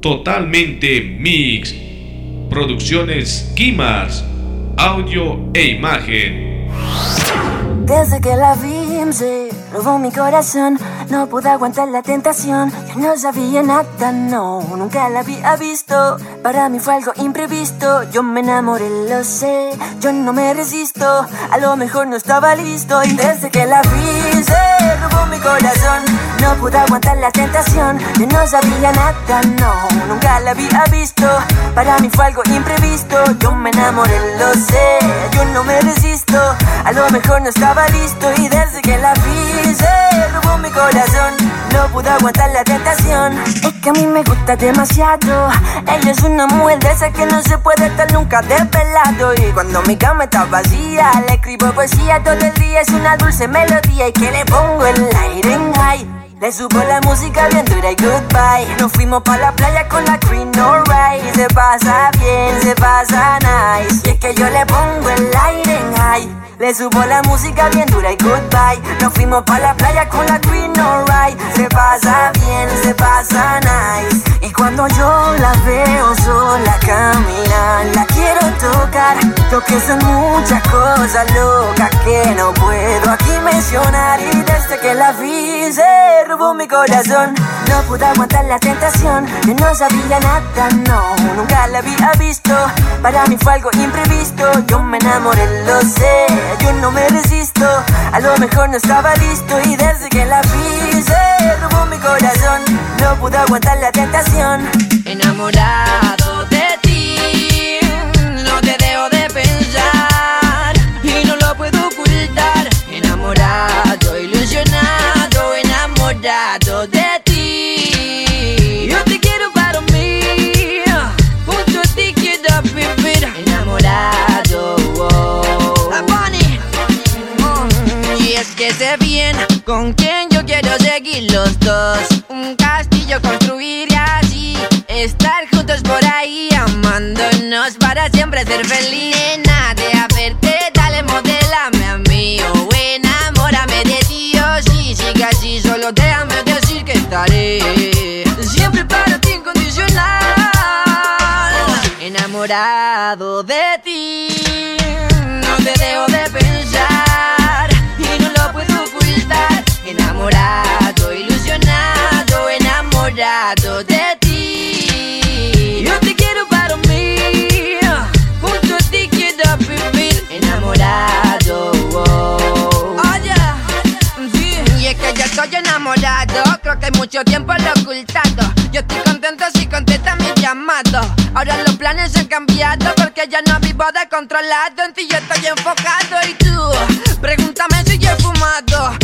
Totalmente Mix. Producciones Kimars. Audio e imagen. Desde que la vi, se robó mi corazón. No pude aguantar la tentación. Yo no sabía nada, no, nunca la había visto. Para mí fue algo imprevisto. Yo me enamoré, lo sé. Yo no me resisto. A lo mejor no estaba listo. Y desde que la vi, se robó mi corazón. No pude aguantar la tentación. Yo no sabía nada, no, nunca la había visto. Para mí fue algo imprevisto. Yo me enamoré, lo sé. Yo no me resisto. A lo mejor no estaba listo. Y desde que la vi, se robó mi corazón. No pude aguantar la tentación. Es que a mí me gusta demasiado. Ella es una mujer de esa que no se puede estar nunca desvelado. Y cuando mi cama está vacía, le escribo poesía todo el día. Es una dulce melodía y que le pongo el aire en high. Le subo la música bien dura y goodbye. Nos fuimos pa' la playa con la Queen Alright. Se pasa bien, se pasa nice. Y es que yo le pongo el aire. Le subo la música bien dura y goodbye. Nos fuimos pa' la playa con la Queen Alright. Se pasa bien, se pasa nice. Y cuando yo la veo sola caminar, la quiero tocar. Lo que son muchas cosas locas que no puedo aquí mencionar. Y desde que la vi se robó mi corazón. No pude aguantar la tentación. Yo no sabía nada, no, nunca la había visto. Para mí fue algo imprevisto. Yo me enamoré, lo sé. Yo no me resisto. A lo mejor no estaba listo. Y desde que la vi sé bien con quién yo quiero seguir los dos. Un castillo construir y así estar juntos por ahí, amándonos para siempre ser feliz. Nena, de verte, dale, modélame a mí. O enamórame de ti, o sí, sigue así, solo déjame decir que estaré siempre para ti incondicional. Enamorado de ti, no te dejo de pensar Enamorado, ilusionado, enamorado de ti. Yo te quiero para mí, junto a ti quiero vivir. Enamorado, oh. Oye, sí, y es que ya estoy enamorado. Creo que hay mucho tiempo lo ocultado. Yo estoy contento si contesta mi llamado. Ahora los planes han cambiado porque ya no vivo descontrolado. En ti yo estoy enfocado y tú, pregúntame si yo he fumado.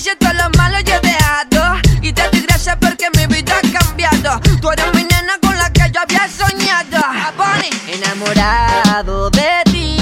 Vicios, todos los malos yo he dejado. Y te doy gracias porque mi vida ha cambiado. Tú eres mi nena con la que yo había soñado. Bunny. Enamorado de ti,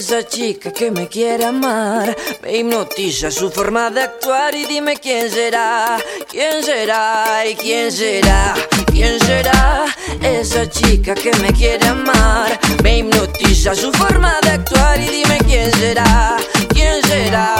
esa chica que me quiere amar? Me hipnotiza su forma de actuar y dime quién será, quién será y quién será, quién será esa chica que me quiere amar. Me hipnotiza su forma de actuar y dime quién será, quién será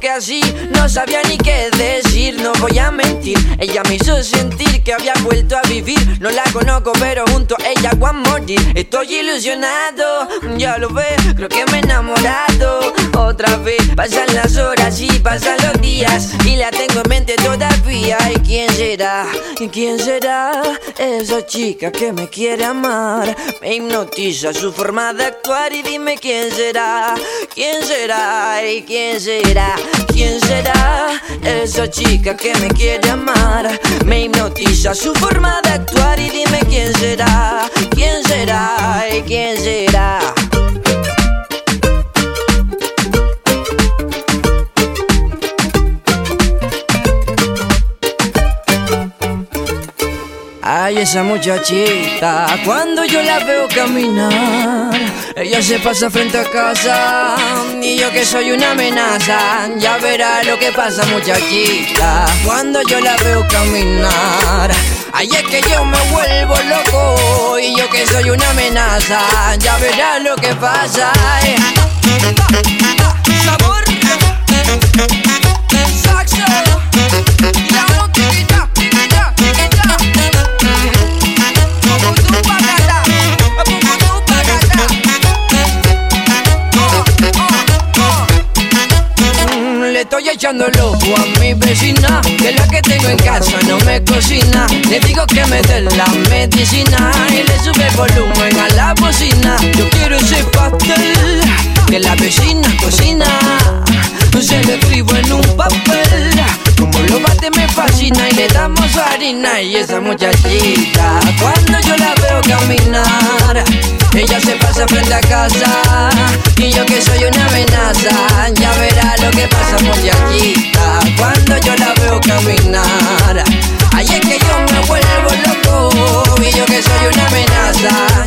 que así No sabía ni qué decir, no voy a mentir Ella me hizo sentir que había vuelto a vivir. No la conozco pero junto a ella more day. Estoy ilusionado, ya lo ve, creo que me he enamorado. Otra vez, pasan las horas y pasan los días Y la tengo en mente todavía ¿Y quién será? ¿Y quién será? Esa chica que me quiere amar Me hipnotiza su forma de actuar y dime quién será ¿Quién será? ¿Y quién será? ¿Quién será? Esa chica que me quiere amar Me hipnotiza su forma de actuar y dime quién será ¿Quién será? ¿Y quién será? Ay, esa muchachita, cuando yo la veo caminar, ella se pasa frente a casa y yo que soy una amenaza. Ya verá lo que pasa, muchachita, cuando yo la veo caminar. Ay, es que yo me vuelvo loco y yo que soy una amenaza. Ya verá lo que pasa. Sabor, estoy echando loco a mi vecina, que la que tengo en casa no me cocina. Le digo que me dé la medicina y le sube el volumen a la bocina. Yo quiero ese pastel que la vecina cocina. Se lo escribo en un papel. Harina. Y esa muchachita, cuando yo la veo caminar, ella se pasa frente a casa. Y yo que soy una amenaza, ya verá lo que pasa, muchachita. Cuando yo la veo caminar, ahí es que yo me vuelvo loco. Y yo que soy una amenaza.